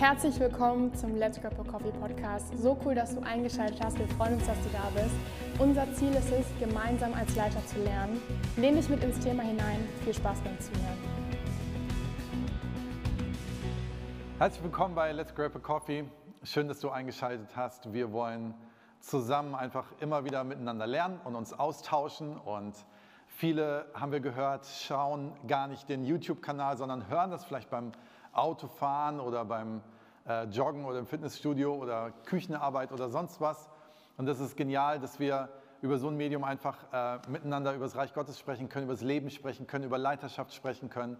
Herzlich willkommen zum Let's Grab a Coffee Podcast. So cool, dass du eingeschaltet hast. Wir freuen uns, dass du da bist. Unser Ziel ist es, gemeinsam als Leiter zu lernen. Lehn dich mit ins Thema hinein. Viel Spaß beim Zuhören. Herzlich willkommen bei Let's Grab a Coffee. Schön, dass du eingeschaltet hast. Wir wollen zusammen einfach immer wieder miteinander lernen und uns austauschen. Und viele haben wir gehört, schauen gar nicht den YouTube-Kanal, sondern hören das vielleicht beim Autofahren oder beim äh, Joggen oder im Fitnessstudio oder Küchenarbeit oder sonst was. Und das ist genial, dass wir über so ein Medium einfach äh, miteinander über das Reich Gottes sprechen können, über das Leben sprechen können, über Leiterschaft sprechen können.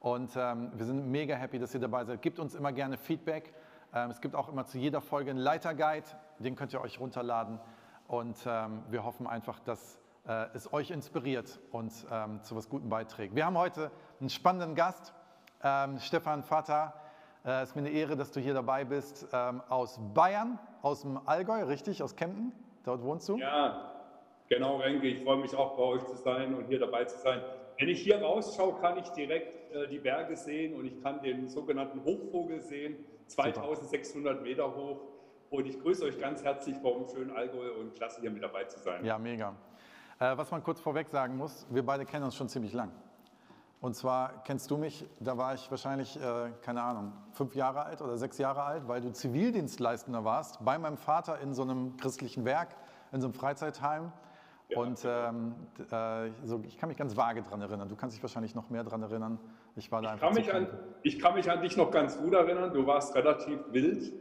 Und ähm, wir sind mega happy, dass ihr dabei seid. Gebt uns immer gerne Feedback. Ähm, es gibt auch immer zu jeder Folge einen Leiterguide, den könnt ihr euch runterladen. Und ähm, wir hoffen einfach, dass äh, es euch inspiriert und ähm, zu was Gutem beiträgt. Wir haben heute einen spannenden Gast. Ähm, Stefan Vater, äh, es ist mir eine Ehre, dass du hier dabei bist, ähm, aus Bayern, aus dem Allgäu, richtig, aus Kempten, dort wohnst du? Ja, genau, Renke, ich freue mich auch bei euch zu sein und hier dabei zu sein. Wenn ich hier rausschaue, kann ich direkt äh, die Berge sehen und ich kann den sogenannten Hochvogel sehen, 2600 Meter hoch. Und ich grüße euch ganz herzlich vom schönen Allgäu und klasse hier mit dabei zu sein. Ja, mega. Äh, was man kurz vorweg sagen muss, wir beide kennen uns schon ziemlich lang. Und zwar kennst du mich, da war ich wahrscheinlich, äh, keine Ahnung, fünf Jahre alt oder sechs Jahre alt, weil du Zivildienstleistender warst bei meinem Vater in so einem christlichen Werk, in so einem Freizeitheim. Ja, und ähm, äh, so, ich kann mich ganz vage daran erinnern. Du kannst dich wahrscheinlich noch mehr daran erinnern. Ich, war da ich, kann mich an, ich kann mich an dich noch ganz gut erinnern. Du warst relativ wild,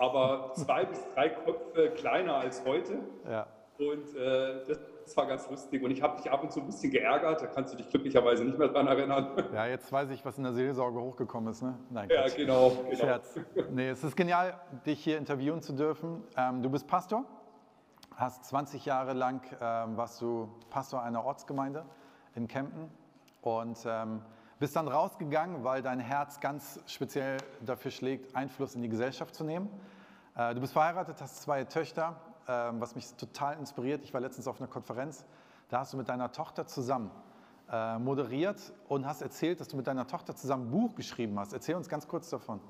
aber zwei bis drei Köpfe kleiner als heute. Ja. Und äh, das das war ganz lustig. Und ich habe dich ab und zu ein bisschen geärgert, da kannst du dich glücklicherweise nicht mehr dran erinnern. Ja, jetzt weiß ich, was in der Seelsorge hochgekommen ist. Ne? Nein, ja, genau, genau. Scherz. Nee, es ist genial, dich hier interviewen zu dürfen. Ähm, du bist Pastor, hast 20 Jahre lang, ähm, warst du Pastor einer Ortsgemeinde in Kempten und ähm, bist dann rausgegangen, weil dein Herz ganz speziell dafür schlägt, Einfluss in die Gesellschaft zu nehmen. Äh, du bist verheiratet, hast zwei Töchter ähm, was mich total inspiriert. Ich war letztens auf einer Konferenz, da hast du mit deiner Tochter zusammen äh, moderiert und hast erzählt, dass du mit deiner Tochter zusammen ein Buch geschrieben hast. Erzähl uns ganz kurz davon.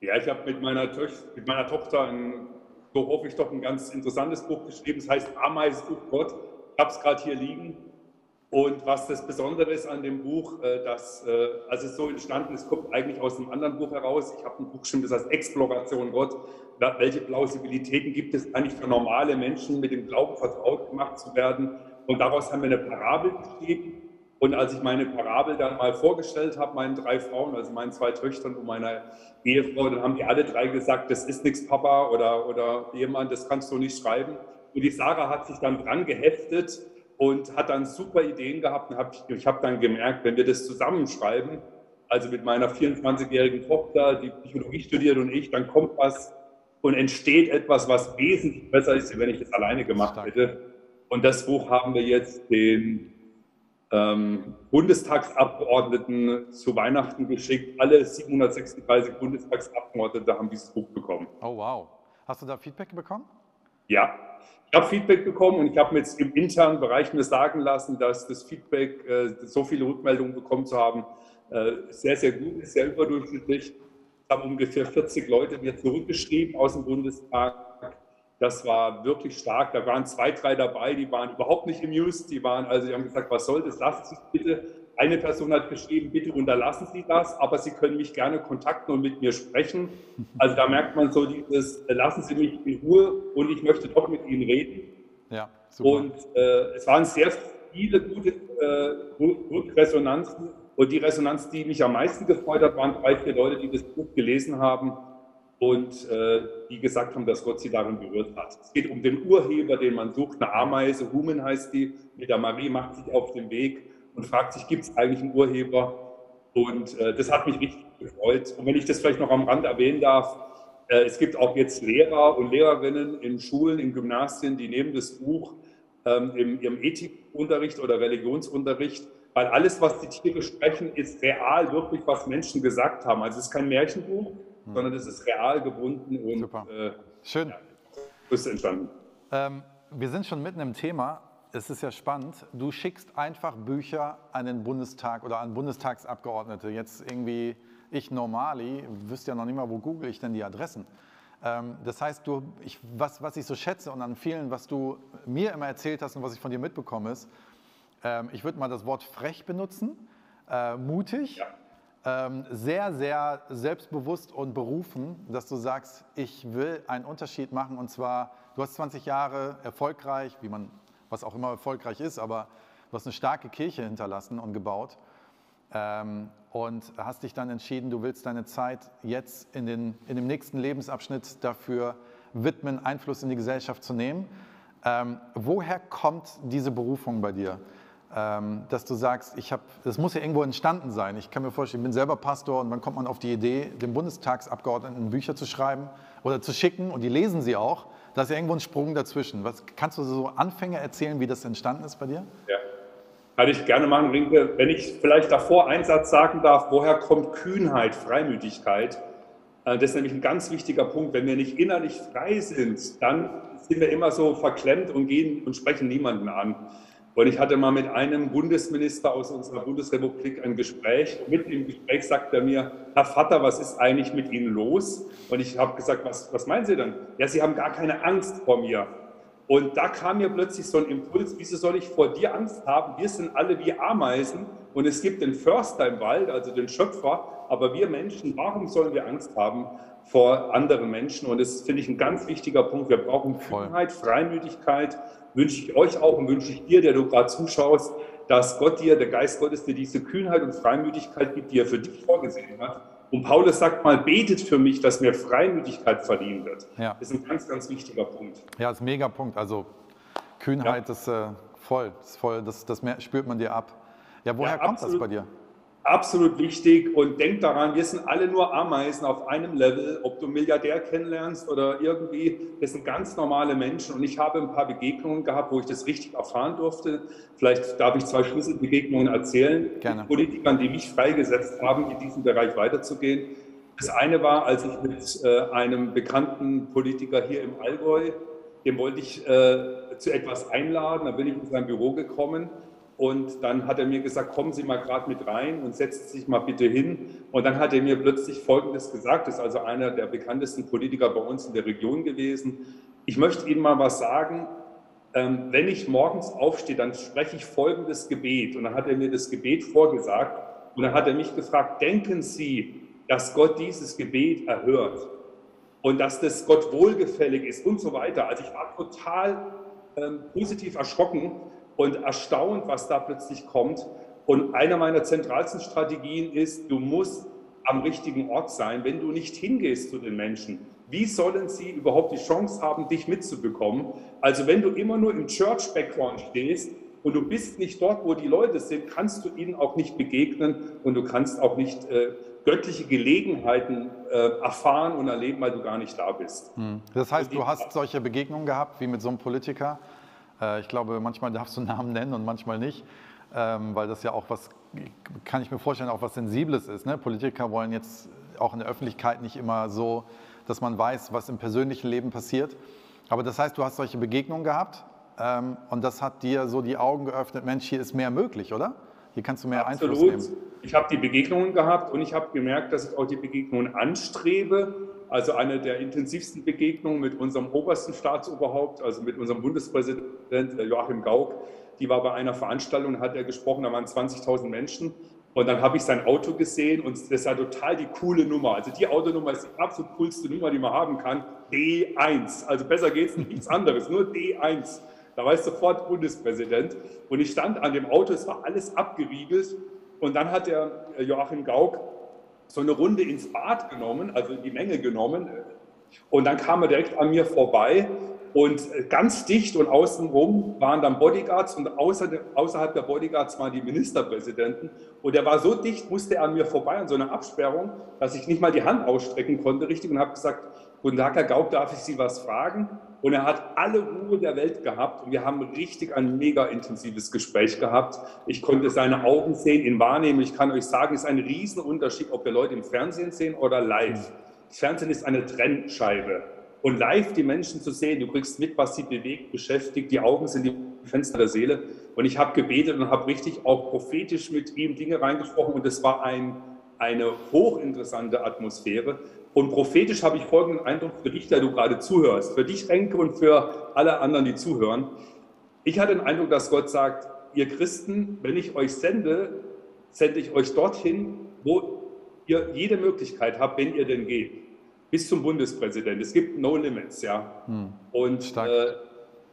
Ja, ich habe mit, meiner mit meiner Tochter ein, so hoffe ich doch, ein ganz interessantes Buch geschrieben. Es heißt Ameisbuch Gott. Ich habe es gerade hier liegen. Und was das Besondere ist an dem Buch, äh, dass, äh, also es ist so entstanden, es kommt eigentlich aus einem anderen Buch heraus. Ich habe ein Buch geschrieben, das heißt Exploration Gott. Welche Plausibilitäten gibt es eigentlich für normale Menschen, mit dem Glauben vertraut gemacht zu werden? Und daraus haben wir eine Parabel geschrieben. Und als ich meine Parabel dann mal vorgestellt habe, meinen drei Frauen, also meinen zwei Töchtern und meiner Ehefrau, dann haben die alle drei gesagt, das ist nichts, Papa oder, oder jemand, das kannst du nicht schreiben. Und die Sarah hat sich dann dran geheftet und hat dann super Ideen gehabt. Und hab, ich habe dann gemerkt, wenn wir das zusammenschreiben, also mit meiner 24-jährigen Tochter, die Psychologie studiert und ich, dann kommt was und entsteht etwas, was wesentlich besser ist, als wenn ich das alleine gemacht hätte. Und das Buch haben wir jetzt den ähm, Bundestagsabgeordneten zu Weihnachten geschickt. Alle 736 Bundestagsabgeordnete haben dieses Buch bekommen. Oh wow. Hast du da Feedback bekommen? Ja, ich habe Feedback bekommen und ich habe mir jetzt im internen Bereich mir sagen lassen, dass das Feedback, äh, so viele Rückmeldungen bekommen zu haben, äh, sehr, sehr gut ist, sehr überdurchschnittlich. Haben ungefähr 40 Leute mir zurückgeschrieben aus dem Bundestag. Das war wirklich stark. Da waren zwei, drei dabei, die waren überhaupt nicht amused. Die waren, also die haben gesagt, was soll das? Lassen Sie es bitte. Eine Person hat geschrieben, bitte unterlassen Sie das, aber Sie können mich gerne kontakten und mit mir sprechen. Also da merkt man so dieses, äh, lassen Sie mich in Ruhe und ich möchte doch mit Ihnen reden. Ja, super. Und äh, es waren sehr viele gute äh, Resonanzen. Und die Resonanz, die mich am meisten gefreut hat, waren drei, vier Leute, die das Buch gelesen haben und äh, die gesagt haben, dass Gott sie darin berührt hat. Es geht um den Urheber, den man sucht, eine Ameise, Human heißt die, mit der Marie macht sich auf den Weg und fragt sich, gibt es eigentlich einen Urheber? Und äh, das hat mich richtig gefreut. Und wenn ich das vielleicht noch am Rand erwähnen darf, äh, es gibt auch jetzt Lehrer und Lehrerinnen in Schulen, in Gymnasien, die nehmen das Buch ähm, im, ihrem Ethikunterricht oder Religionsunterricht, weil alles, was die Tiere sprechen, ist real wirklich, was Menschen gesagt haben. Also es ist kein Märchenbuch, hm. sondern es ist real gebunden und Super. Äh, schön. Ja, ist entstanden. Ähm, wir sind schon mitten im Thema es ist ja spannend, du schickst einfach Bücher an den Bundestag oder an Bundestagsabgeordnete. Jetzt irgendwie ich Normali wüsste ja noch nicht mal, wo google ich denn die Adressen. Ähm, das heißt, du, ich, was, was ich so schätze und an vielen, was du mir immer erzählt hast und was ich von dir mitbekomme, ist, ähm, ich würde mal das Wort frech benutzen, äh, mutig, ja. ähm, sehr, sehr selbstbewusst und berufen, dass du sagst, ich will einen Unterschied machen und zwar, du hast 20 Jahre erfolgreich, wie man, was auch immer erfolgreich ist, aber du hast eine starke Kirche hinterlassen und gebaut ähm, und hast dich dann entschieden, du willst deine Zeit jetzt in, den, in dem nächsten Lebensabschnitt dafür widmen, Einfluss in die Gesellschaft zu nehmen. Ähm, woher kommt diese Berufung bei dir? Ähm, dass du sagst, ich habe, das muss ja irgendwo entstanden sein. Ich kann mir vorstellen, ich bin selber Pastor und dann kommt man auf die Idee, den Bundestagsabgeordneten Bücher zu schreiben oder zu schicken und die lesen sie auch. Da ist ja irgendwo ein Sprung dazwischen. Was, kannst du so Anfänge erzählen, wie das entstanden ist bei dir? Ja. Kann ich gerne machen, Rinke. Wenn ich vielleicht davor einen Satz sagen darf, woher kommt Kühnheit, Freimütigkeit? Äh, das ist nämlich ein ganz wichtiger Punkt. Wenn wir nicht innerlich frei sind, dann sind wir immer so verklemmt und gehen und sprechen niemanden an. Und ich hatte mal mit einem Bundesminister aus unserer Bundesrepublik ein Gespräch. Und mit dem Gespräch sagt er mir, Herr Vater, was ist eigentlich mit Ihnen los? Und ich habe gesagt, was, was meinen Sie denn? Ja, Sie haben gar keine Angst vor mir. Und da kam mir plötzlich so ein Impuls, wieso soll ich vor dir Angst haben? Wir sind alle wie Ameisen und es gibt den Förster im Wald, also den Schöpfer, aber wir Menschen, warum sollen wir Angst haben vor anderen Menschen? Und das finde ich ein ganz wichtiger Punkt. Wir brauchen Kühnheit, Freimütigkeit, wünsche ich euch auch und wünsche ich dir, der du gerade zuschaust, dass Gott dir, der Geist Gottes dir diese Kühnheit und Freimütigkeit gibt, die er für dich vorgesehen hat und Paulus sagt mal, betet für mich, dass mir Freimütigkeit verliehen wird. Ja. Das ist ein ganz, ganz wichtiger Punkt. Ja, das ist ein mega Punkt. Also Kühnheit ja. ist äh, voll, ist voll das, das spürt man dir ab. Ja, woher ja, kommt das bei dir? Absolut wichtig und denk daran, wir sind alle nur Ameisen auf einem Level, ob du Milliardär kennenlernst oder irgendwie, das sind ganz normale Menschen und ich habe ein paar Begegnungen gehabt, wo ich das richtig erfahren durfte. Vielleicht darf ich zwei Schlüsselbegegnungen erzählen, Gerne. mit Politikern, die mich freigesetzt haben, in diesem Bereich weiterzugehen. Das eine war, als ich mit äh, einem bekannten Politiker hier im Allgäu, dem wollte ich äh, zu etwas einladen, da bin ich in sein Büro gekommen und dann hat er mir gesagt, kommen Sie mal gerade mit rein und setzen Sie sich mal bitte hin. Und dann hat er mir plötzlich Folgendes gesagt, das ist also einer der bekanntesten Politiker bei uns in der Region gewesen. Ich möchte Ihnen mal was sagen. Ähm, wenn ich morgens aufstehe, dann spreche ich folgendes Gebet. Und dann hat er mir das Gebet vorgesagt. Und dann hat er mich gefragt, denken Sie, dass Gott dieses Gebet erhört und dass das Gott wohlgefällig ist und so weiter. Also ich war total ähm, positiv erschrocken und erstaunt, was da plötzlich kommt. Und eine meiner zentralsten Strategien ist, du musst am richtigen Ort sein. Wenn du nicht hingehst zu den Menschen, wie sollen sie überhaupt die Chance haben, dich mitzubekommen? Also wenn du immer nur im Church-Background stehst und du bist nicht dort, wo die Leute sind, kannst du ihnen auch nicht begegnen und du kannst auch nicht äh, göttliche Gelegenheiten äh, erfahren und erleben, weil du gar nicht da bist. Hm. Das heißt, du hast solche Begegnungen gehabt, wie mit so einem Politiker, äh, ich glaube, manchmal darfst du Namen nennen und manchmal nicht, ähm, weil das ja auch was, kann ich mir vorstellen, auch was Sensibles ist. Ne? Politiker wollen jetzt auch in der Öffentlichkeit nicht immer so, dass man weiß, was im persönlichen Leben passiert. Aber das heißt, du hast solche Begegnungen gehabt ähm, und das hat dir so die Augen geöffnet, Mensch, hier ist mehr möglich, oder? Hier kannst du mehr Absolut. Einfluss nehmen. Ich habe die Begegnungen gehabt und ich habe gemerkt, dass ich auch die Begegnungen anstrebe also eine der intensivsten Begegnungen mit unserem obersten Staatsoberhaupt, also mit unserem Bundespräsident Joachim Gauck. Die war bei einer Veranstaltung, hat er gesprochen, da waren 20.000 Menschen. Und dann habe ich sein Auto gesehen und das war total die coole Nummer. Also die Autonummer ist die absolut coolste Nummer, die man haben kann. D1. Also besser geht es nichts anderes, nur D1. Da war ich sofort Bundespräsident. Und ich stand an dem Auto, es war alles abgeriegelt. Und dann hat der Joachim Gauck so eine Runde ins Bad genommen, also in die Menge genommen. Und dann kam er direkt an mir vorbei und ganz dicht und außenrum waren dann Bodyguards und außer, außerhalb der Bodyguards waren die Ministerpräsidenten. Und er war so dicht, musste er an mir vorbei an so einer Absperrung, dass ich nicht mal die Hand ausstrecken konnte, richtig, und habe gesagt, Guten Tag, Herr Gaub, darf ich Sie was fragen? Und er hat alle Ruhe der Welt gehabt wir haben richtig ein mega intensives Gespräch gehabt. Ich konnte seine Augen sehen, ihn wahrnehmen. Ich kann euch sagen, es ist ein Riesenunterschied, ob wir Leute im Fernsehen sehen oder live. Das Fernsehen ist eine Trennscheibe. Und live die Menschen zu sehen, du kriegst mit, was sie bewegt, beschäftigt, die Augen sind die Fenster der Seele. Und ich habe gebetet und habe richtig auch prophetisch mit ihm Dinge reingesprochen und es war ein eine hochinteressante Atmosphäre. Und prophetisch habe ich folgenden Eindruck für dich, der du gerade zuhörst, für dich, Enke, und für alle anderen, die zuhören. Ich hatte den Eindruck, dass Gott sagt, ihr Christen, wenn ich euch sende, sende ich euch dorthin, wo ihr jede Möglichkeit habt, wenn ihr denn geht, bis zum Bundespräsidenten. Es gibt No Limits, ja. Hm. Und äh,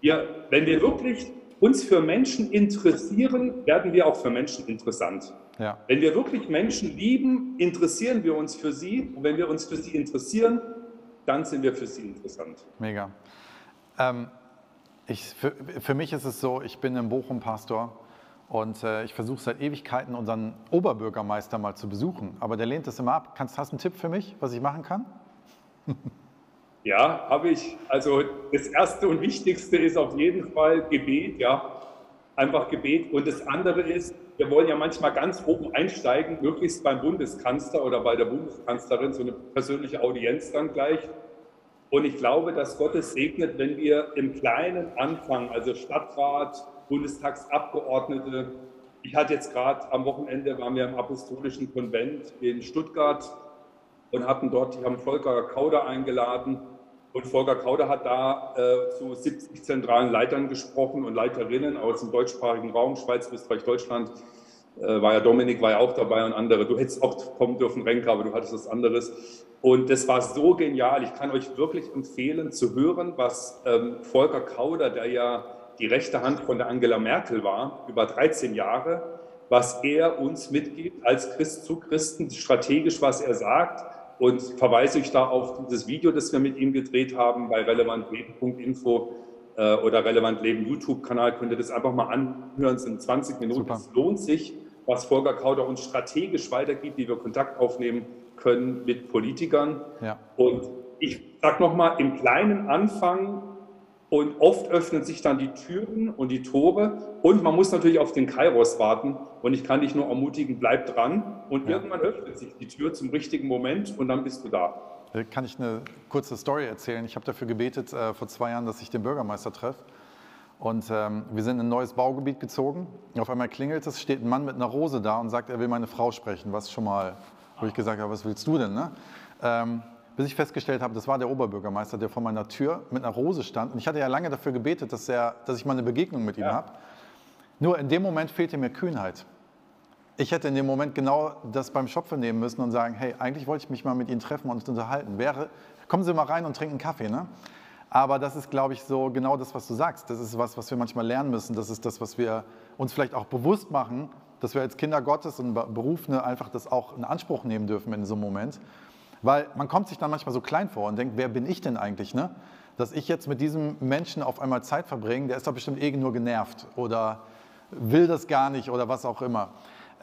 wir, wenn wir wirklich uns für Menschen interessieren, werden wir auch für Menschen interessant. Ja. Wenn wir wirklich Menschen lieben, interessieren wir uns für sie. Und wenn wir uns für sie interessieren, dann sind wir für sie interessant. Mega. Ähm, ich, für, für, mich ist es so, ich bin in Bochum Pastor und äh, ich versuche seit Ewigkeiten unseren Oberbürgermeister mal zu besuchen. Aber der lehnt das immer ab. Kannst, hast du einen Tipp für mich, was ich machen kann? Ja, habe ich. Also das Erste und Wichtigste ist auf jeden Fall Gebet, ja. Einfach Gebet. Und das andere ist, wir wollen ja manchmal ganz oben einsteigen, möglichst beim Bundeskanzler oder bei der Bundeskanzlerin, so eine persönliche Audienz dann gleich. Und ich glaube, dass Gott es segnet, wenn wir im Kleinen anfangen, also Stadtrat, Bundestagsabgeordnete. Ich hatte jetzt gerade am Wochenende, waren wir im Apostolischen Konvent in Stuttgart und hatten dort, die haben Volker Kauder eingeladen. Und Volker Kauder hat da äh, zu 70 zentralen Leitern gesprochen und Leiterinnen aus dem deutschsprachigen Raum, Schweiz, Österreich, Deutschland. Äh, war ja Dominik, war ja auch dabei und andere. Du hättest auch kommen dürfen, Renke, aber du hattest was anderes. Und das war so genial. Ich kann euch wirklich empfehlen zu hören, was ähm, Volker Kauder, der ja die rechte Hand von der Angela Merkel war, über 13 Jahre, was er uns mitgibt als Christ zu Christen, strategisch, was er sagt und verweise ich da auf dieses Video, das wir mit ihm gedreht haben bei relevantleben.info äh, oder Relevant Leben YouTube-Kanal. Könnt ihr das einfach mal anhören, es sind 20 Minuten. Es lohnt sich, was Volker Kauder uns strategisch weitergibt, wie wir Kontakt aufnehmen können mit Politikern. Ja. Und ich sage nochmal, im kleinen Anfang und oft öffnen sich dann die Türen und die Tore. Und man muss natürlich auf den Kairos warten. Und ich kann dich nur ermutigen, bleib dran. Und ja. irgendwann öffnet sich die Tür zum richtigen Moment und dann bist du da. Äh, kann ich eine kurze Story erzählen? Ich habe dafür gebetet äh, vor zwei Jahren, dass ich den Bürgermeister treffe. Und ähm, wir sind in ein neues Baugebiet gezogen. Auf einmal klingelt es, steht ein Mann mit einer Rose da und sagt, er will meine Frau sprechen. Was schon mal, wo ich gesagt habe, was willst du denn? Ne? Ähm, bis ich festgestellt habe, das war der Oberbürgermeister, der vor meiner Tür mit einer Rose stand. Und ich hatte ja lange dafür gebetet, dass, er, dass ich mal eine Begegnung mit ihm ja. habe. Nur in dem Moment fehlte mir Kühnheit. Ich hätte in dem Moment genau das beim Schopfe nehmen müssen und sagen, hey, eigentlich wollte ich mich mal mit Ihnen treffen und unterhalten. Wäre, kommen Sie mal rein und trinken Kaffee. Ne? Aber das ist, glaube ich, so genau das, was du sagst. Das ist was, was wir manchmal lernen müssen. Das ist das, was wir uns vielleicht auch bewusst machen, dass wir als Kinder Gottes und Berufene einfach das auch in Anspruch nehmen dürfen in so einem Moment. Weil man kommt sich dann manchmal so klein vor und denkt, wer bin ich denn eigentlich, ne? Dass ich jetzt mit diesem Menschen auf einmal Zeit verbringe, der ist doch bestimmt eh nur genervt oder will das gar nicht oder was auch immer.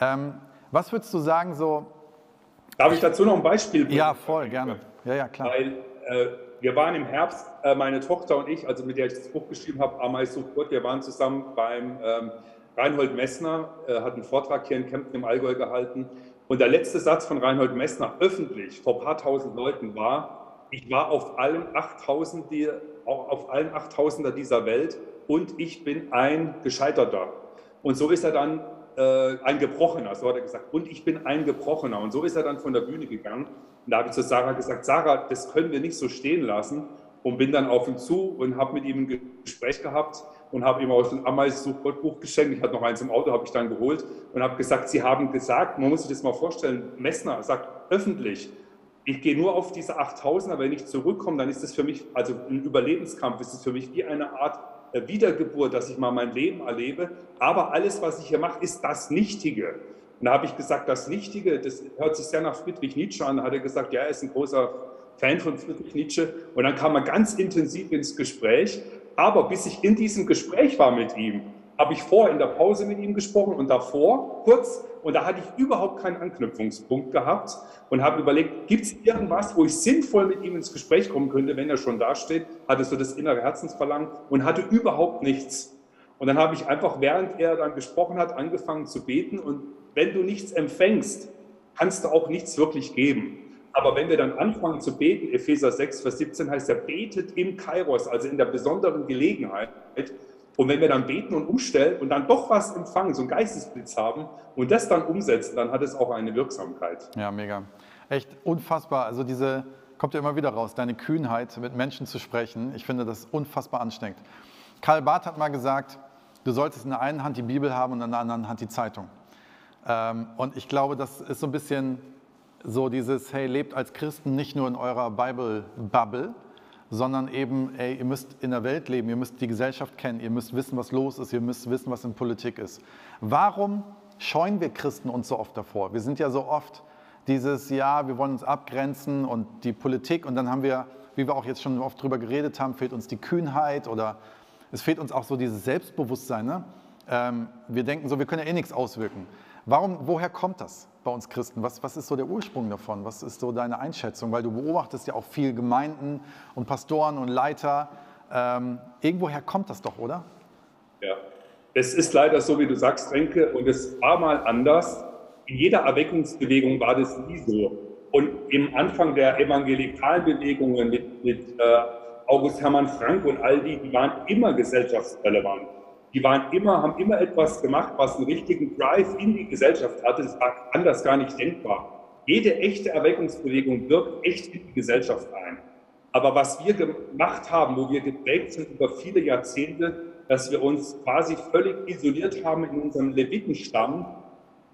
Ähm, was würdest du sagen so? Darf ich dazu noch ein Beispiel bringen? Ja, voll, gerne. Ja, ja, klar. Weil äh, wir waren im Herbst, äh, meine Tochter und ich, also mit der ich das Buch geschrieben habe, Ameis sucht Gott, wir waren zusammen beim ähm, Reinhold Messner, äh, hat einen Vortrag hier in Kempten im Allgäu gehalten und der letzte Satz von Reinhold Messner öffentlich vor ein paar tausend Leuten war, ich war auf allen 8000 auf allen 8000er dieser Welt und ich bin ein Gescheiterter. Und so ist er dann äh, ein Gebrochener, so hat er gesagt. Und ich bin ein Gebrochener. Und so ist er dann von der Bühne gegangen. Und da habe ich zu Sarah gesagt, Sarah, das können wir nicht so stehen lassen. Und bin dann auf ihn zu und habe mit ihm ein Gespräch gehabt und habe ihm aus dem Ameisen-Suchbuch geschenkt. Ich hatte noch eins im Auto, habe ich dann geholt und habe gesagt, Sie haben gesagt, man muss sich das mal vorstellen, Messner sagt öffentlich, ich gehe nur auf diese 8000er, wenn ich zurückkomme, dann ist das für mich, also ein Überlebenskampf, ist es für mich wie eine Art äh, Wiedergeburt, dass ich mal mein Leben erlebe. Aber alles, was ich hier mache, ist das Nichtige. Und da habe ich gesagt, das Nichtige, das hört sich sehr nach Friedrich Nietzsche an. Da hat er gesagt, ja, er ist ein großer Fan von Friedrich Nietzsche. Und dann kam er ganz intensiv ins Gespräch. Aber bis ich in diesem Gespräch war mit ihm, habe ich vor in der Pause mit ihm gesprochen und davor kurz und da hatte ich überhaupt keinen Anknüpfungspunkt gehabt und habe überlegt, gibt es irgendwas, wo ich sinnvoll mit ihm ins Gespräch kommen könnte, wenn er schon da steht, hatte so das innere Herzensverlangen und hatte überhaupt nichts. Und dann habe ich einfach, während er dann gesprochen hat, angefangen zu beten und wenn du nichts empfängst, kannst du auch nichts wirklich geben. Aber wenn wir dann anfangen zu beten, Epheser 6, Vers 17 heißt er, betet im Kairos, also in der besonderen Gelegenheit, Und wenn wir dann beten und umstellen und dann doch was empfangen, so einen Geistesblitz haben und das dann umsetzen, dann hat es auch eine Wirksamkeit. Ja, mega. Echt unfassbar. Also diese, kommt ja immer wieder raus, deine Kühnheit, mit Menschen zu sprechen. Ich finde das unfassbar anstrengend. Karl Barth hat mal gesagt, du solltest in der einen Hand die Bibel haben und in der anderen Hand die Zeitung. Ähm, und ich glaube, das ist so ein bisschen so dieses, hey, lebt als Christen nicht nur in eurer Bible-Bubble, sondern eben, ey, ihr müsst in der Welt leben, ihr müsst die Gesellschaft kennen, ihr müsst wissen, was los ist, ihr müsst wissen, was in Politik ist. Warum scheuen wir Christen uns so oft davor? Wir sind ja so oft dieses, ja, wir wollen uns abgrenzen und die Politik und dann haben wir, wie wir auch jetzt schon oft drüber geredet haben, fehlt uns die Kühnheit oder es fehlt uns auch so dieses Selbstbewusstsein. Ne? Ähm, wir denken so, wir können ja eh nichts auswirken. Warum, woher kommt das bei uns Christen? Was, was ist so der Ursprung davon? Was ist so deine Einschätzung? Weil du beobachtest ja auch viel Gemeinden und Pastoren und Leiter. Ähm, irgendwoher kommt das doch, oder? Ja, es ist leider so, wie du sagst, Renke, und es war mal anders. In jeder Erweckungsbewegung war das nie so. Und im Anfang der evangelikalen Bewegungen mit, mit äh, August Hermann Frank und all die, die waren immer gesellschaftsrelevant. Die waren immer, haben immer etwas gemacht, was einen richtigen Drive in die Gesellschaft hatte. Das war anders gar nicht denkbar. Jede echte Erweckungsbewegung wirkt echt in die Gesellschaft ein. Aber was wir gemacht haben, wo wir geprägt sind über viele Jahrzehnte, dass wir uns quasi völlig isoliert haben in unserem Levitenstamm,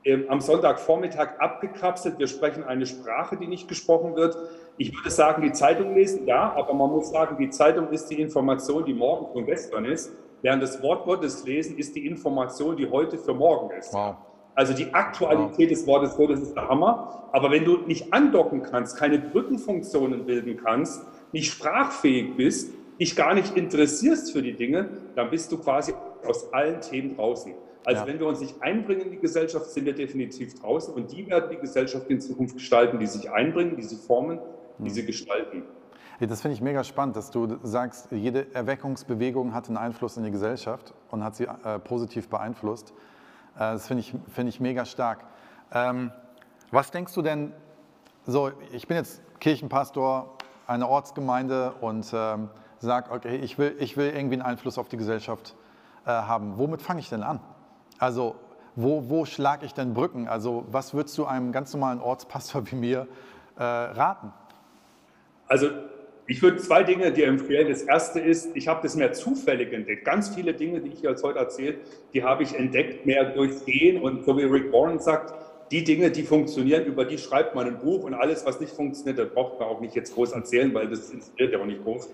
ähm, am Sonntagvormittag abgekapselt. Wir sprechen eine Sprache, die nicht gesprochen wird. Ich würde sagen, die Zeitung lesen, ja, aber man muss sagen, die Zeitung ist die Information, die morgen von gestern ist. Während das Wort Gottes lesen ist die Information, die heute für morgen ist. Wow. Also die Aktualität wow. des Wortes Gottes ist der Hammer. Aber wenn du nicht andocken kannst, keine Brückenfunktionen bilden kannst, nicht sprachfähig bist, dich gar nicht interessierst für die Dinge, dann bist du quasi aus allen Themen draußen. Also ja. wenn wir uns nicht einbringen in die Gesellschaft, sind wir definitiv draußen und die werden die Gesellschaft in Zukunft gestalten, die sich einbringen, die sie formen, die hm. sie gestalten. Das finde ich mega spannend, dass du sagst, jede Erweckungsbewegung hat einen Einfluss in die Gesellschaft und hat sie äh, positiv beeinflusst. Äh, das finde ich, find ich mega stark. Ähm, was denkst du denn, so, ich bin jetzt Kirchenpastor einer Ortsgemeinde und ähm, sage, okay, ich will, ich will irgendwie einen Einfluss auf die Gesellschaft äh, haben. Womit fange ich denn an? Also, wo, wo schlage ich denn Brücken? Also, was würdest du einem ganz normalen Ortspastor wie mir äh, raten? Also, ich würde zwei Dinge dir empfehlen. Das erste ist, ich habe das mehr zufällig entdeckt. Ganz viele Dinge, die ich jetzt heute erzähle, die habe ich entdeckt mehr durch Gehen. Und so wie Rick Warren sagt, die Dinge, die funktionieren, über die schreibt man ein Buch und alles, was nicht funktioniert, das braucht man auch nicht jetzt groß erzählen, weil das inspiriert ja auch nicht groß.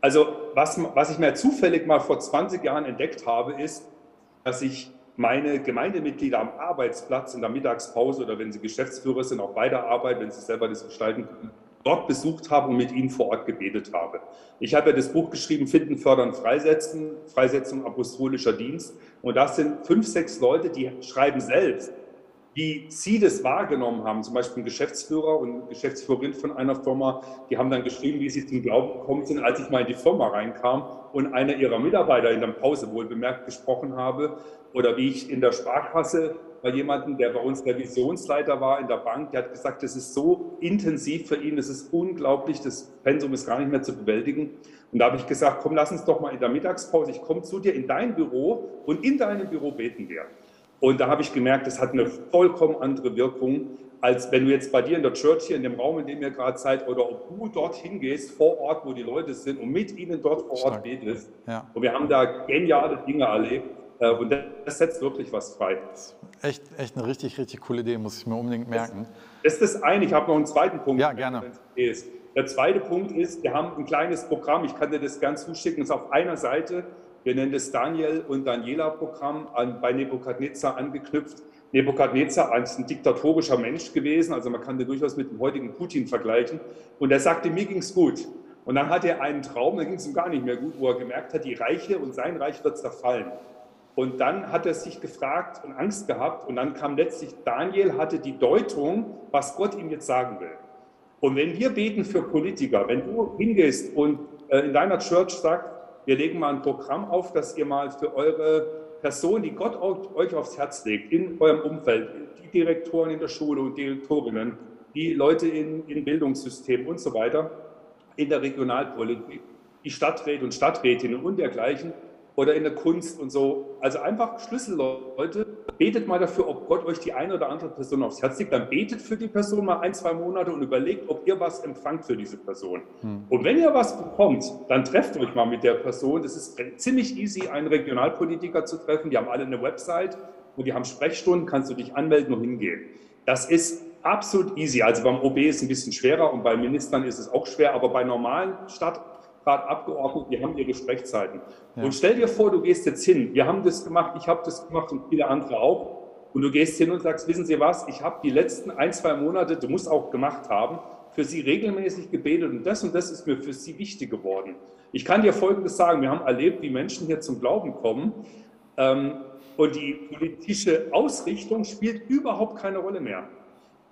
Also was, was ich mir zufällig mal vor 20 Jahren entdeckt habe, ist, dass ich meine Gemeindemitglieder am Arbeitsplatz in der Mittagspause oder wenn sie Geschäftsführer sind, auch bei der Arbeit, wenn sie selber das gestalten können, dort besucht habe und mit ihnen vor Ort gebetet habe. Ich habe ja das Buch geschrieben, Finden, Fördern, Freisetzen, Freisetzung apostolischer Dienst. Und das sind fünf, sechs Leute, die schreiben selbst, wie sie das wahrgenommen haben. Zum Beispiel ein Geschäftsführer und Geschäftsführerin von einer Firma, die haben dann geschrieben, wie sie zum Glauben gekommen sind, als ich mal in die Firma reinkam und einer ihrer Mitarbeiter in der Pause wohl bemerkt gesprochen habe. Oder wie ich in der Sparkasse bei jemandem, der bei uns Revisionsleiter war in der Bank, der hat gesagt, das ist so intensiv für ihn, das ist unglaublich, das Pensum ist gar nicht mehr zu bewältigen. Und da habe ich gesagt, komm, lass uns doch mal in der Mittagspause, ich komme zu dir in dein Büro und in deinem Büro beten wir. Und da habe ich gemerkt, das hat eine vollkommen andere Wirkung, als wenn du jetzt bei dir in der Church hier, in dem Raum, in dem ihr gerade seid, oder ob du dorthin gehst, vor Ort, wo die Leute sind und mit ihnen dort vor Ort betest. Ja. Und wir haben da geniale Dinge erlebt. Äh, und das setzt wirklich was frei. Echt, echt eine richtig, richtig coole Idee, muss ich mir unbedingt merken. Das, das ist das eine. Ich habe noch einen zweiten Punkt. Ja, gerne. Der zweite Punkt ist, wir haben ein kleines Programm, ich kann dir das gern zuschicken, das ist auf einer Seite. Wir nennen das Daniel und Daniela-Programm an, bei Nebukadnezar angeknüpft. Nebukadnezar ist ein diktatorischer Mensch gewesen, also man kann den durchaus mit dem heutigen Putin vergleichen. Und er sagte, mir ging es gut. Und dann hatte er einen Traum, da ging es ihm gar nicht mehr gut, wo er gemerkt hat, die Reiche und sein Reich wird zerfallen. Und dann hat er sich gefragt und Angst gehabt und dann kam letztlich Daniel, hatte die Deutung, was Gott ihm jetzt sagen will. Und wenn wir beten für Politiker, wenn du hingehst und äh, in deiner Church sagst, wir legen mal ein Programm auf, dass ihr mal für eure Person, die Gott euch aufs Herz legt, in eurem Umfeld, die Direktoren in der Schule und Direktorinnen, die Leute in, in Bildungssystemen und so weiter, in der Regionalpolitik, die Stadträte und Stadträtinnen und dergleichen, oder in der Kunst und so. Also einfach Schlüsselleute, betet mal dafür, ob Gott euch die eine oder andere Person aufs Herz legt. Dann betet für die Person mal ein, zwei Monate und überlegt, ob ihr was empfangt für diese Person. Hm. Und wenn ihr was bekommt, dann trefft euch mal mit der Person. Das ist ziemlich easy, einen Regionalpolitiker zu treffen. Die haben alle eine Website und die haben Sprechstunden, kannst du dich anmelden und hingehen. Das ist absolut easy. Also beim OB ist es ein bisschen schwerer und bei Ministern ist es auch schwer, aber bei normalen Stadt gerade Abgeordneten, die haben ihre Sprechzeiten. Ja. Und stell dir vor, du gehst jetzt hin. Wir haben das gemacht, ich habe das gemacht und viele andere auch. Und du gehst hin und sagst, wissen Sie was, ich habe die letzten ein, zwei Monate, du musst auch gemacht haben, für Sie regelmäßig gebetet und das und das ist mir für Sie wichtig geworden. Ich kann dir Folgendes sagen, wir haben erlebt, wie Menschen hier zum Glauben kommen ähm, und die politische Ausrichtung spielt überhaupt keine Rolle mehr.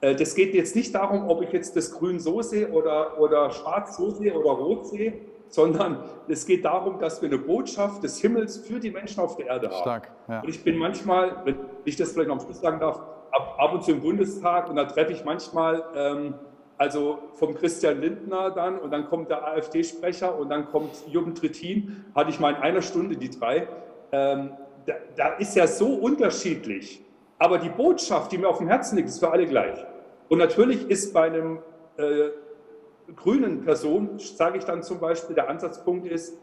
Äh, das geht jetzt nicht darum, ob ich jetzt das Grün so sehe oder, oder Schwarz so sehe oder Rot sehe, sondern es geht darum, dass wir eine Botschaft des Himmels für die Menschen auf der Erde haben. Stark, ja. Und ich bin manchmal, wenn ich das vielleicht noch am Schluss sagen darf, ab, ab und zu im Bundestag und da treffe ich manchmal, ähm, also vom Christian Lindner dann und dann kommt der AfD-Sprecher und dann kommt Jürgen Trittin, hatte ich mal in einer Stunde die drei. Ähm, da, da ist ja so unterschiedlich, aber die Botschaft, die mir auf dem Herzen liegt, ist für alle gleich. Und natürlich ist bei einem äh, grünen Person, sage ich dann zum Beispiel, der Ansatzpunkt ist,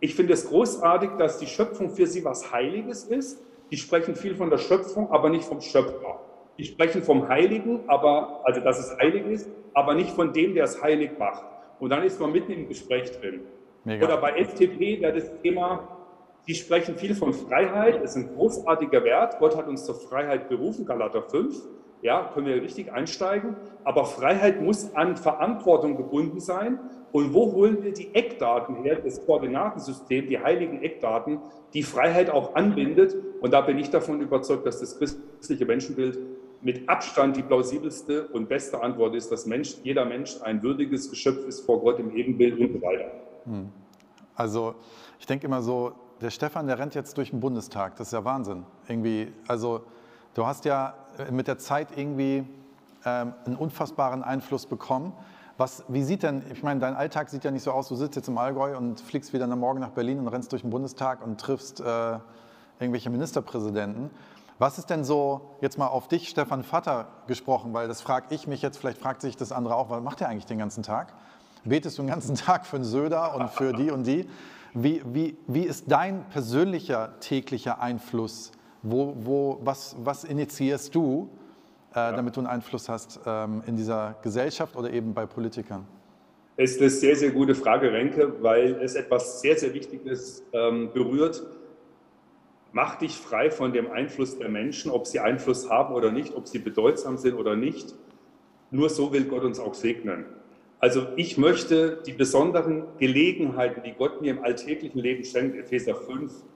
ich finde es großartig, dass die Schöpfung für sie was Heiliges ist. Die sprechen viel von der Schöpfung, aber nicht vom Schöpfer. Die sprechen vom Heiligen, aber, also dass es heilig ist, aber nicht von dem, der es heilig macht. Und dann ist man mitten im Gespräch drin. Mega. Oder bei FTP wäre das Thema, die sprechen viel von Freiheit, das ist ein großartiger Wert. Gott hat uns zur Freiheit berufen, Galater 5 ja, können wir richtig einsteigen. Aber Freiheit muss an Verantwortung gebunden sein. Und wo holen wir die Eckdaten her, das Koordinatensystem, die heiligen Eckdaten, die Freiheit auch anbindet? Und da bin ich davon überzeugt, dass das christliche Menschenbild mit Abstand die plausibelste und beste Antwort ist, dass Mensch, jeder Mensch ein würdiges Geschöpf ist vor Gott im Ebenbild und so weiter. Hm. Also ich denke immer so, der Stefan, der rennt jetzt durch den Bundestag, das ist ja Wahnsinn. Irgendwie, also du hast ja mit der Zeit irgendwie ähm, einen unfassbaren Einfluss bekommen. Was, wie sieht denn, ich meine, dein Alltag sieht ja nicht so aus, du sitzt jetzt im Allgäu und fliegst wieder am Morgen nach Berlin und rennst durch den Bundestag und triffst äh, irgendwelche Ministerpräsidenten. Was ist denn so, jetzt mal auf dich, Stefan Vater, gesprochen, weil das frage ich mich jetzt, vielleicht fragt sich das andere auch, was macht er eigentlich den ganzen Tag? Betest du den ganzen Tag für den Söder und für die und die? Wie, wie, wie ist dein persönlicher täglicher Einfluss wo, wo, was, was initiierst du, äh, ja. damit du einen Einfluss hast ähm, in dieser Gesellschaft oder eben bei Politikern? Es ist eine sehr, sehr gute Frage, Renke, weil es etwas sehr, sehr Wichtiges ähm, berührt. Mach dich frei von dem Einfluss der Menschen, ob sie Einfluss haben oder nicht, ob sie bedeutsam sind oder nicht. Nur so will Gott uns auch segnen. Also ich möchte die besonderen Gelegenheiten, die Gott mir im alltäglichen Leben schenkt, Epheser 5, ähm,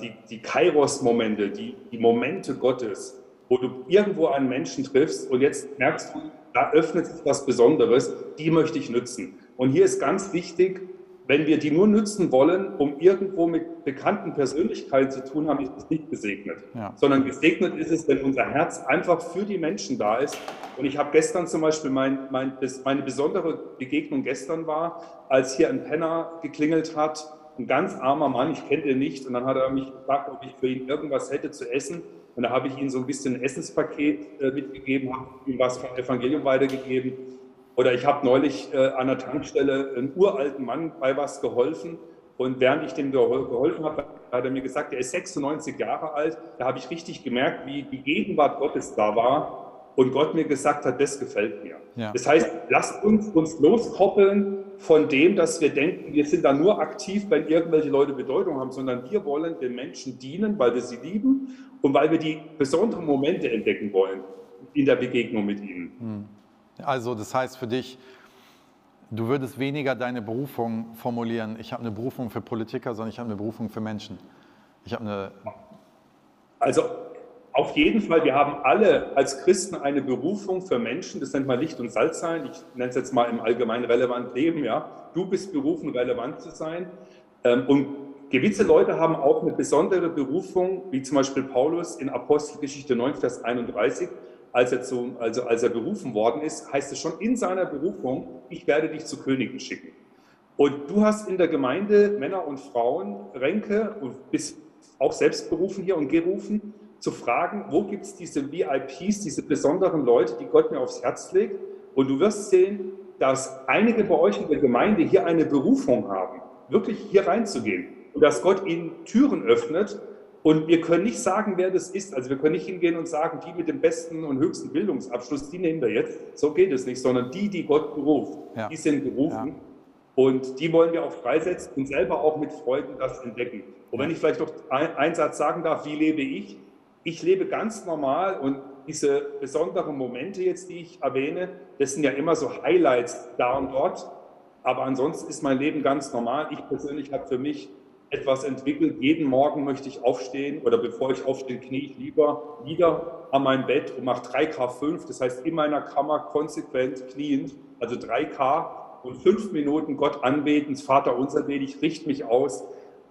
die, die Kairos-Momente, die, die Momente Gottes, wo du irgendwo einen Menschen triffst und jetzt merkst du, da öffnet sich was Besonderes, die möchte ich nutzen. Und hier ist ganz wichtig, wenn wir die nur nutzen wollen, um irgendwo mit bekannten Persönlichkeiten zu tun haben, ist es nicht gesegnet. Ja. Sondern gesegnet ist es, wenn unser Herz einfach für die Menschen da ist. Und ich habe gestern zum Beispiel, mein, mein, meine besondere Begegnung gestern war, als hier ein Penner geklingelt hat ein ganz armer Mann, ich kenne den nicht. Und dann hat er mich gefragt, ob ich für ihn irgendwas hätte zu essen. Und da habe ich ihm so ein bisschen ein Essenspaket äh, mitgegeben, habe ihm was vom Evangelium weitergegeben. Oder ich habe neulich äh, an der Tankstelle einem uralten Mann bei was geholfen. Und während ich dem geholfen habe, hat er mir gesagt, er ist 96 Jahre alt. Da habe ich richtig gemerkt, wie die Gegenwart Gottes da war und Gott mir gesagt hat, das gefällt mir. Ja. Das heißt, lasst uns uns loskoppeln von dem, dass wir denken, wir sind da nur aktiv, wenn irgendwelche Leute Bedeutung haben, sondern wir wollen den Menschen dienen, weil wir sie lieben und weil wir die besonderen Momente entdecken wollen in der Begegnung mit ihnen. Hm. Also das heißt für dich, du würdest weniger deine Berufung formulieren, ich habe eine Berufung für Politiker, sondern ich habe eine Berufung für Menschen. Ich habe eine also auf jeden Fall, wir haben alle als Christen eine Berufung für Menschen, das nennt man Licht und Salz sein. Ich nenne es jetzt mal im allgemeinen relevant Leben, ja. Du bist berufen, relevant zu sein. Ähm, und gewisse Leute haben auch eine besondere Berufung, wie zum Beispiel Paulus in Apostelgeschichte 9, Vers 31. Als er, zu, also als er berufen worden ist, heißt es schon in seiner Berufung, ich werde dich zu Königen schicken. Und du hast in der Gemeinde Männer und Frauen, Ränke und bist auch selbst berufen hier und gerufen, zu fragen, wo gibt es diese VIPs, diese besonderen Leute, die Gott mir aufs Herz legt. Und du wirst sehen, dass einige bei euch in der Gemeinde hier eine Berufung haben, wirklich hier reinzugehen. Und dass Gott ihnen Türen öffnet. Und wir können nicht sagen, wer das ist. Also wir können nicht hingehen und sagen, die mit dem besten und höchsten Bildungsabschluss, die nehmen wir jetzt. So geht es nicht, sondern die, die Gott beruft, ja. die sind berufen. Ja. Und die wollen wir auch freisetzen und selber auch mit Freuden das entdecken. Und wenn ich vielleicht noch einen Satz sagen darf, wie lebe ich? Ich lebe ganz normal und diese besonderen Momente jetzt, die ich erwähne, das sind ja immer so Highlights da und dort. Aber ansonsten ist mein Leben ganz normal. Ich persönlich habe für mich etwas entwickelt. Jeden Morgen möchte ich aufstehen oder bevor ich aufstehe, knie ich lieber wieder an meinem Bett und mache 3K5. Das heißt, in meiner Kammer konsequent kniend, also 3K und fünf Minuten Gott anbeten, Vater unser bete ich, richte mich aus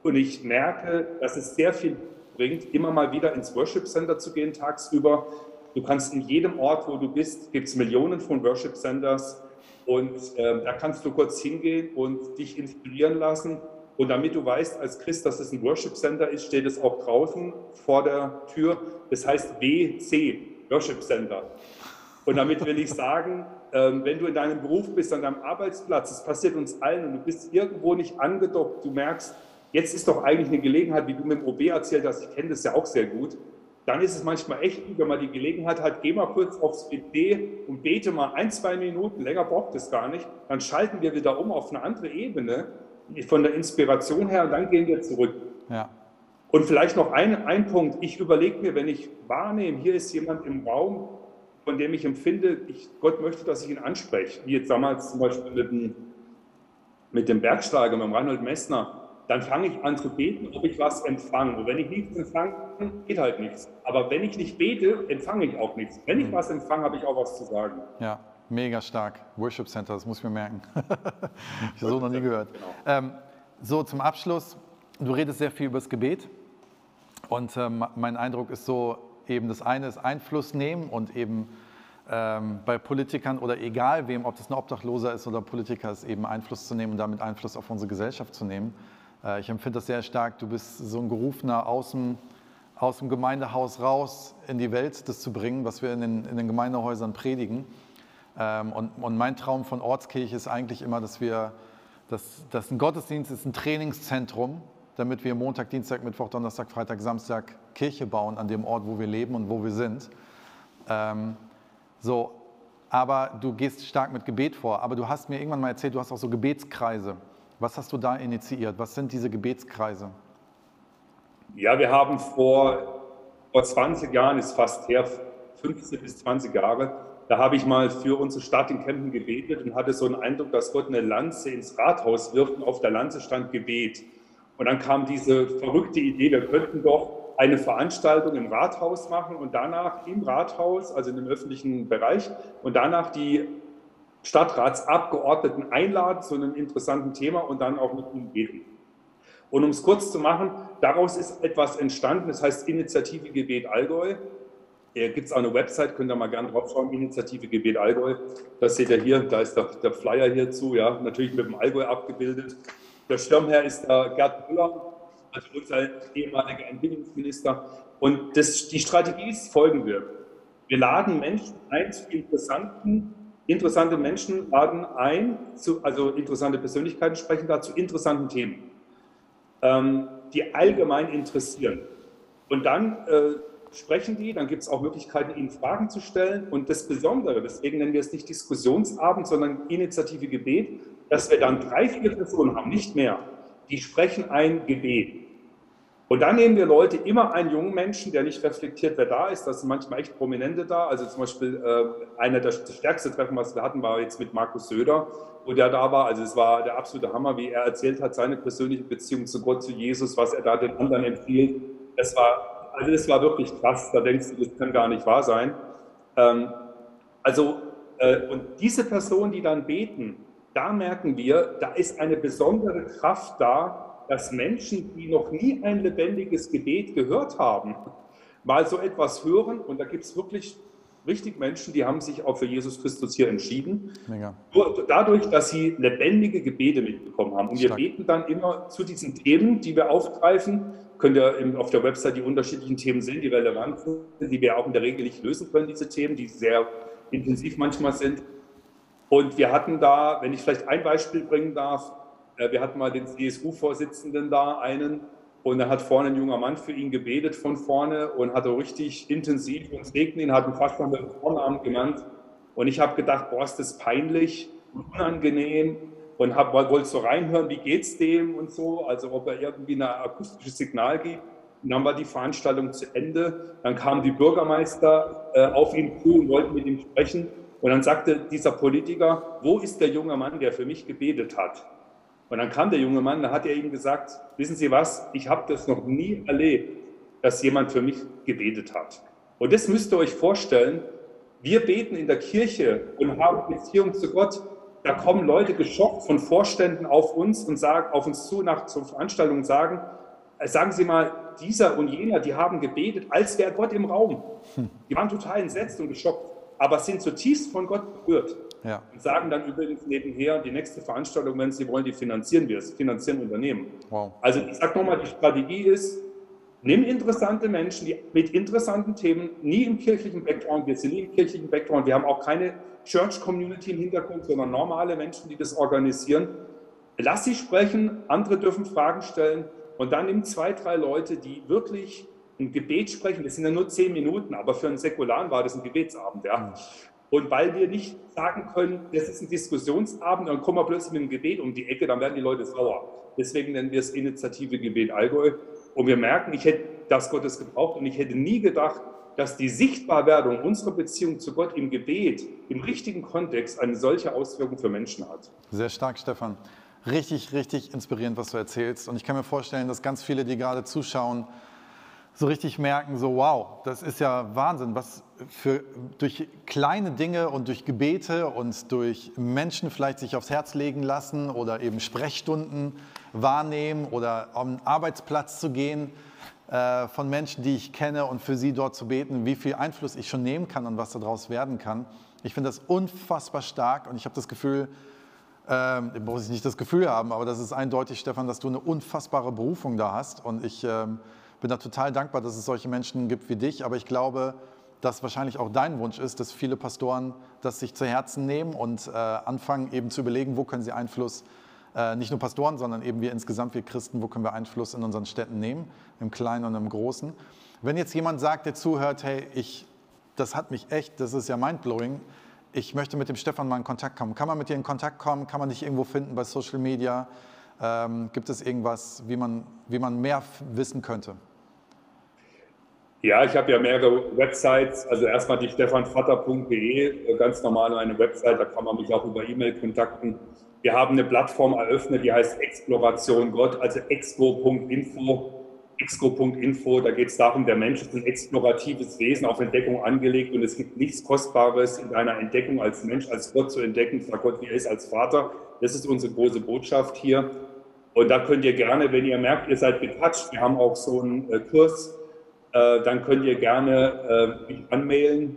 und ich merke, dass es sehr viel bringt, immer mal wieder ins Worship Center zu gehen tagsüber. Du kannst in jedem Ort, wo du bist, gibt es Millionen von Worship Centers und äh, da kannst du kurz hingehen und dich inspirieren lassen. Und damit du weißt als Christ, dass es ein Worship Center ist, steht es auch draußen vor der Tür. Das heißt WC, Worship Center. Und damit will ich sagen, ähm, wenn du in deinem Beruf bist, an deinem Arbeitsplatz, es passiert uns allen und du bist irgendwo nicht angedockt, du merkst, jetzt ist doch eigentlich eine Gelegenheit, wie du mit dem OB erzählt hast, ich kenne das ja auch sehr gut, dann ist es manchmal echt gut, wenn man die Gelegenheit hat, geh mal kurz aufs PC und bete mal ein, zwei Minuten, länger braucht es gar nicht, dann schalten wir wieder um auf eine andere Ebene von der Inspiration her und dann gehen wir zurück. Ja. Und vielleicht noch ein, ein Punkt, ich überlege mir, wenn ich wahrnehme, hier ist jemand im Raum, von dem ich empfinde, ich, Gott möchte, dass ich ihn anspreche, wie jetzt damals zum Beispiel mit dem, mit dem Bergsteiger, mit dem Reinhold Messner, dann fange ich an zu beten, ob ich was empfange. Und wenn ich nichts empfange, geht halt nichts. Aber wenn ich nicht bete, empfange ich auch nichts. Wenn ich mhm. was empfange, habe ich auch was zu sagen. Ja, mega stark. Worship Center, das muss ich mir merken. ich habe so noch nie gehört. Genau. Ähm, so, zum Abschluss. Du redest sehr viel über das Gebet. Und ähm, mein Eindruck ist so, eben das eine ist Einfluss nehmen und eben ähm, bei Politikern oder egal wem, ob das ein Obdachloser ist oder Politiker ist, eben Einfluss zu nehmen und damit Einfluss auf unsere Gesellschaft zu nehmen. Äh, ich empfinde das sehr stark. Du bist so ein Gerufener aus dem, aus dem Gemeindehaus raus in die Welt, das zu bringen, was wir in den, in den Gemeindehäusern predigen. Ähm, und, und mein Traum von Ortskirche ist eigentlich immer, dass wir, dass, dass ein Gottesdienst ist ein Trainingszentrum, damit wir Montag, Dienstag, Mittwoch, Donnerstag, Freitag, Samstag Kirche bauen an dem Ort, wo wir leben und wo wir sind. Ähm, so, aber du gehst stark mit Gebet vor. Aber du hast mir irgendwann mal erzählt, du hast auch so Gebetskreise. Was hast du da initiiert? Was sind diese Gebetskreise? Ja, wir haben vor, vor 20 Jahren, ist fast her, 15 bis 20 Jahre, da habe ich mal für unsere Stadt in Kempten gebetet und hatte so einen Eindruck, dass Gott eine Lanze ins Rathaus wirft und auf der Lanze stand Gebet. Und dann kam diese verrückte Idee, wir könnten doch eine Veranstaltung im Rathaus machen und danach im Rathaus, also in dem öffentlichen Bereich, und danach die Stadtratsabgeordneten einladen zu einem interessanten Thema und dann auch mit ihnen beten. Und um es kurz zu machen, daraus ist etwas entstanden, das heißt Initiative Gebet Allgäu. Hier gibt es auch eine Website, könnt ihr mal gerne drauf schauen, Initiative Gebet Allgäu. Das seht ihr hier, da ist der, der Flyer hierzu, ja, natürlich mit dem Allgäu abgebildet. Der Schirmherr ist der Gerd Müller, also unser ehemaliger Entwicklungsminister. Und das, die Strategie ist folgende. Wir laden Menschen ein zu interessanten, interessante Menschen laden ein, zu, also interessante Persönlichkeiten sprechen da zu interessanten Themen, ähm, die allgemein interessieren. Und dann äh, sprechen die, dann gibt es auch Möglichkeiten, ihnen Fragen zu stellen. Und das Besondere, deswegen nennen wir es nicht Diskussionsabend, sondern Initiative Gebet, dass wir dann drei, vier Personen haben, nicht mehr, die sprechen ein Gebet. Und dann nehmen wir Leute, immer einen jungen Menschen, der nicht reflektiert, wer da ist. Da sind manchmal echt Prominente da. Also zum Beispiel äh, einer der stärksten Treffen, was wir hatten, war jetzt mit Markus Söder, wo der da war. Also es war der absolute Hammer, wie er erzählt hat, seine persönliche Beziehung zu Gott, zu Jesus, was er da den anderen empfiehlt. Das war, also das war wirklich krass. Da denkst du, das kann gar nicht wahr sein. Ähm, also, äh, und diese Personen, die dann beten, da merken wir, da ist eine besondere Kraft da, dass Menschen, die noch nie ein lebendiges Gebet gehört haben, mal so etwas hören und da gibt es wirklich richtig Menschen, die haben sich auch für Jesus Christus hier entschieden. Mega. Nur dadurch, dass sie lebendige Gebete mitbekommen haben. Und Stark. wir beten dann immer zu diesen Themen, die wir aufgreifen. Könnt ihr auf der Website die unterschiedlichen Themen sehen, die relevant sind, die wir auch in der Regel nicht lösen können, diese Themen, die sehr intensiv manchmal sind. Und wir hatten da, wenn ich vielleicht ein Beispiel bringen darf, wir hatten mal den CSU-Vorsitzenden da, einen, und da hat vorne ein junger Mann für ihn gebetet von vorne und hat er richtig intensiv und segnen hat ihn fast mal mit dem Vornamen genannt. Und ich habe gedacht, boah, ist das peinlich, unangenehm und hab, wollte so reinhören, wie geht's dem und so, also ob er irgendwie ein akustisches Signal gibt. Und dann war die Veranstaltung zu Ende. Dann kamen die Bürgermeister äh, auf ihn zu und wollten mit ihm sprechen. Und dann sagte dieser Politiker, wo ist der junge Mann, der für mich gebetet hat? Und dann kam der junge Mann, da hat er ihm gesagt, wissen Sie was, ich habe das noch nie erlebt, dass jemand für mich gebetet hat. Und das müsst ihr euch vorstellen, wir beten in der Kirche und haben Beziehung zu Gott. Da kommen Leute geschockt von Vorständen auf uns und sagen auf uns zu nach zur Veranstaltung sagen, äh, sagen Sie mal, dieser und jener, die haben gebetet, als wäre Gott im Raum. Hm. Die waren total entsetzt und geschockt, aber sind zutiefst von Gott berührt. Ja. Und sagen dann übrigens nebenher, die nächste Veranstaltung, wenn Sie wollen, die finanzieren wir, es finanzieren Unternehmen. Wow. Also ich sage nochmal, die Strategie ist, nimm interessante Menschen die, mit interessanten Themen, nie im kirchlichen Background, wir sind nie im kirchlichen Background, wir haben auch keine Church-Community im Hintergrund, sondern normale Menschen, die das organisieren. Lass sie sprechen, andere dürfen Fragen stellen und dann nimm zwei, drei Leute, die wirklich ein Gebet sprechen. Das sind ja nur zehn Minuten, aber für einen Säkularen war das ein Gebetsabend. Ja. Und weil wir nicht sagen können, das ist ein Diskussionsabend, dann kommen wir plötzlich mit einem Gebet um die Ecke, dann werden die Leute sauer. Deswegen nennen wir es Initiative Gebet Allgäu. Und wir merken, ich hätte das Gottes gebraucht und ich hätte nie gedacht, dass die Sichtbarwerdung unserer Beziehung zu Gott im Gebet, im richtigen Kontext, eine solche Auswirkung für Menschen hat. Sehr stark, Stefan. Richtig, richtig inspirierend, was du erzählst. Und ich kann mir vorstellen, dass ganz viele, die gerade zuschauen, so richtig merken, so wow, das ist ja Wahnsinn, was für, durch kleine Dinge und durch Gebete und durch Menschen vielleicht sich aufs Herz legen lassen oder eben Sprechstunden wahrnehmen oder am Arbeitsplatz zu gehen äh, von Menschen, die ich kenne und für sie dort zu beten, wie viel Einfluss ich schon nehmen kann und was daraus werden kann. Ich finde das unfassbar stark und ich habe das Gefühl, äh, muss ich nicht das Gefühl haben, aber das ist eindeutig, Stefan, dass du eine unfassbare Berufung da hast und ich äh, bin da total dankbar, dass es solche Menschen gibt wie dich, aber ich glaube, dass wahrscheinlich auch dein Wunsch ist, dass viele Pastoren das sich zu Herzen nehmen und äh, anfangen eben zu überlegen, wo können sie Einfluss, äh, nicht nur Pastoren, sondern eben wir insgesamt, wir Christen, wo können wir Einfluss in unseren Städten nehmen, im Kleinen und im Großen. Wenn jetzt jemand sagt, der zuhört, hey, ich, das hat mich echt, das ist ja mindblowing, ich möchte mit dem Stefan mal in Kontakt kommen. Kann man mit dir in Kontakt kommen? Kann man dich irgendwo finden bei Social Media? Ähm, gibt es irgendwas, wie man, wie man mehr wissen könnte? Ja, ich habe ja mehrere Websites. Also erstmal die stefanvatter.de, ganz normal eine Website, da kann man mich auch über E-Mail kontakten. Wir haben eine Plattform eröffnet, die heißt Exploration Gott, also expo.info. Exco.info, da geht es darum, der Mensch ist ein exploratives Wesen auf Entdeckung angelegt und es gibt nichts Kostbares in deiner Entdeckung als Mensch, als Gott zu entdecken, zwar Gott, wie er ist, als Vater. Das ist unsere große Botschaft hier. Und da könnt ihr gerne, wenn ihr merkt, ihr seid getatscht, wir haben auch so einen äh, Kurs, äh, dann könnt ihr gerne äh, mich anmailen.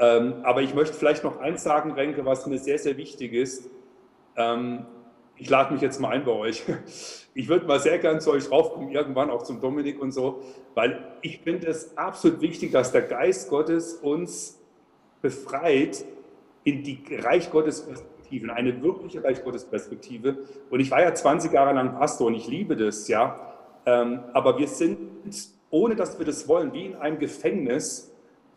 Ähm, aber ich möchte vielleicht noch eins sagen, Renke, was mir sehr, sehr wichtig ist. Ähm, ich lade mich jetzt mal ein bei euch. Ich würde mal sehr gern zu euch raufkommen, irgendwann auch zum Dominik und so, weil ich finde es absolut wichtig, dass der Geist Gottes uns befreit in die Reich Gottes Perspektive, in eine wirkliche Reich Gottes Perspektive. Und ich war ja 20 Jahre lang Pastor und ich liebe das, ja. Ähm, aber wir sind ohne dass wir das wollen, wie in einem Gefängnis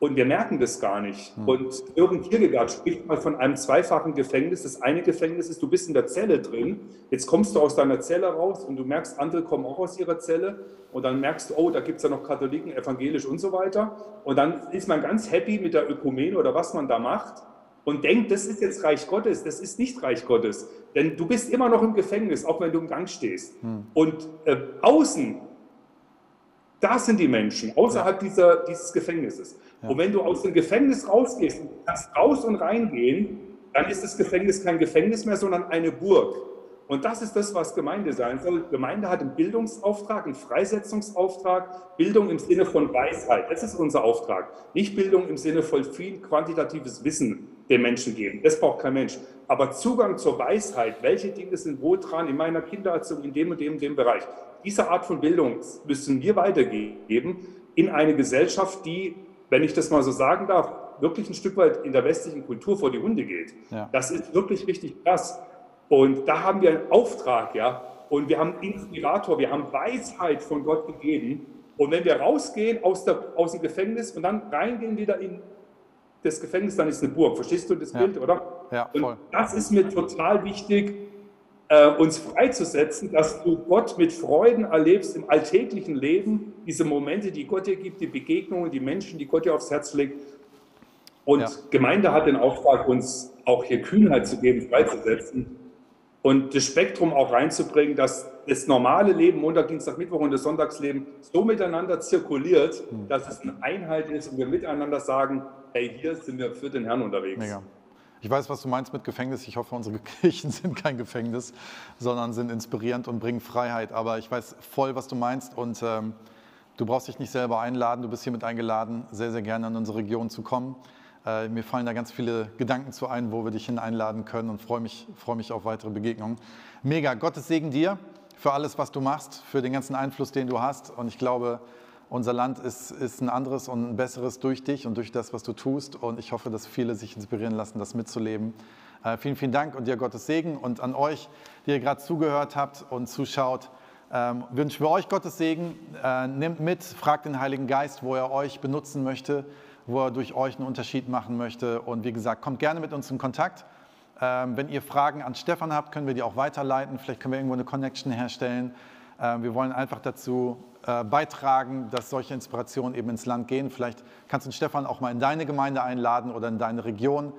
und wir merken das gar nicht. Mhm. Und Jürgen Kierkegaard spricht mal von einem zweifachen Gefängnis. Das eine Gefängnis ist, du bist in der Zelle drin, jetzt kommst du aus deiner Zelle raus und du merkst, andere kommen auch aus ihrer Zelle und dann merkst du, oh, da gibt es ja noch Katholiken, evangelisch und so weiter. Und dann ist man ganz happy mit der Ökumene oder was man da macht und denkt, das ist jetzt Reich Gottes, das ist nicht Reich Gottes. Denn du bist immer noch im Gefängnis, auch wenn du im Gang stehst. Hm. Und äh, außen da sind die Menschen, außerhalb ja. dieser, dieses Gefängnisses. Ja. Und wenn du aus dem Gefängnis rausgehst und kannst raus und reingehen, dann ist das Gefängnis kein Gefängnis mehr, sondern eine Burg. Und das ist das, was Gemeinde sein soll. Gemeinde hat einen Bildungsauftrag, einen Freisetzungsauftrag, Bildung im Sinne von Weisheit. Das ist unser Auftrag. Nicht Bildung im Sinne von viel quantitatives Wissen den Menschen geben. Das braucht kein Mensch. Aber Zugang zur Weisheit, welche Dinge sind wo dran in meiner Kindererziehung, in dem und dem, dem Bereich. Diese Art von Bildung müssen wir weitergeben in eine Gesellschaft, die, wenn ich das mal so sagen darf, wirklich ein Stück weit in der westlichen Kultur vor die Hunde geht. Ja. Das ist wirklich richtig krass. Und da haben wir einen Auftrag, ja. Und wir haben Inspirator, wir haben Weisheit von Gott gegeben. Und wenn wir rausgehen aus, der, aus dem Gefängnis und dann reingehen wieder in das Gefängnis, dann ist eine Burg. Verstehst du das ja. Bild, oder? Ja, voll. Und das ist mir total wichtig, äh, uns freizusetzen, dass du Gott mit Freuden erlebst im alltäglichen Leben, diese Momente, die Gott dir gibt, die Begegnungen, die Menschen, die Gott dir aufs Herz legt. Und ja. Gemeinde hat den Auftrag, uns auch hier Kühnheit zu geben, freizusetzen und das Spektrum auch reinzubringen, dass das normale Leben, Montag, Dienstag, Mittwoch und das Sonntagsleben so miteinander zirkuliert, mhm. dass es eine Einheit ist und wir miteinander sagen, hey, hier sind wir für den Herrn unterwegs. Mega. Ich weiß, was du meinst mit Gefängnis. Ich hoffe, unsere Kirchen sind kein Gefängnis, sondern sind inspirierend und bringen Freiheit. Aber ich weiß voll, was du meinst und ähm, du brauchst dich nicht selber einladen. Du bist hiermit eingeladen, sehr, sehr gerne in unsere Region zu kommen. Äh, mir fallen da ganz viele Gedanken zu ein, wo wir dich hineinladen können und freue mich, freue mich auf weitere Begegnungen. Mega, Gottes Segen dir für alles, was du machst, für den ganzen Einfluss, den du hast. Und ich glaube, unser Land ist, ist ein anderes und ein besseres durch dich und durch das, was du tust. Und ich hoffe, dass viele sich inspirieren lassen, das mitzuleben. Äh, vielen, vielen Dank und dir Gottes Segen. Und an euch, die ihr gerade zugehört habt und zuschaut, ähm, wünschen wir euch Gottes Segen. Äh, nehmt mit, fragt den Heiligen Geist, wo er euch benutzen möchte wo er durch euch einen Unterschied machen möchte. Und wie gesagt, kommt gerne mit uns in Kontakt. Ähm, wenn ihr Fragen an Stefan habt, können wir die auch weiterleiten. Vielleicht können wir irgendwo eine Connection herstellen. Ähm, wir wollen einfach dazu äh, beitragen, dass solche Inspirationen eben ins Land gehen. Vielleicht kannst du Stefan auch mal in deine Gemeinde einladen oder in deine Region.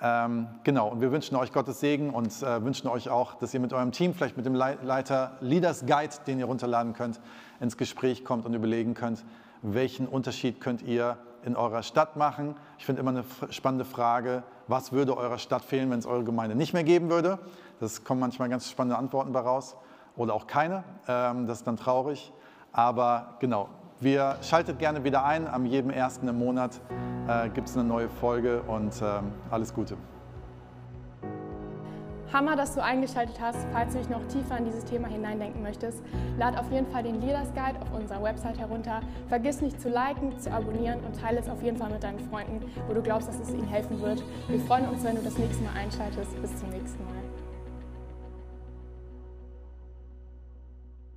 Ähm, genau, und wir wünschen euch Gottes Segen und äh, wünschen euch auch, dass ihr mit eurem Team, vielleicht mit dem Leiter Leaders Guide, den ihr runterladen könnt, ins Gespräch kommt und überlegen könnt, welchen Unterschied könnt ihr in eurer Stadt machen? Ich finde immer eine spannende Frage, was würde eurer Stadt fehlen, wenn es eure Gemeinde nicht mehr geben würde? Das kommen manchmal ganz spannende Antworten daraus oder auch keine. Ähm, das ist dann traurig. Aber genau, wir schaltet gerne wieder ein. Am jedem ersten im Monat äh, gibt es eine neue Folge und ähm, alles Gute. Hammer, dass du eingeschaltet hast. Falls du dich noch tiefer in dieses Thema hineindenken möchtest, lad auf jeden Fall den Leaders Guide auf unserer Website herunter. Vergiss nicht zu liken, zu abonnieren und teile es auf jeden Fall mit deinen Freunden, wo du glaubst, dass es ihnen helfen wird. Wir freuen uns, wenn du das nächste Mal einschaltest. Bis zum nächsten Mal.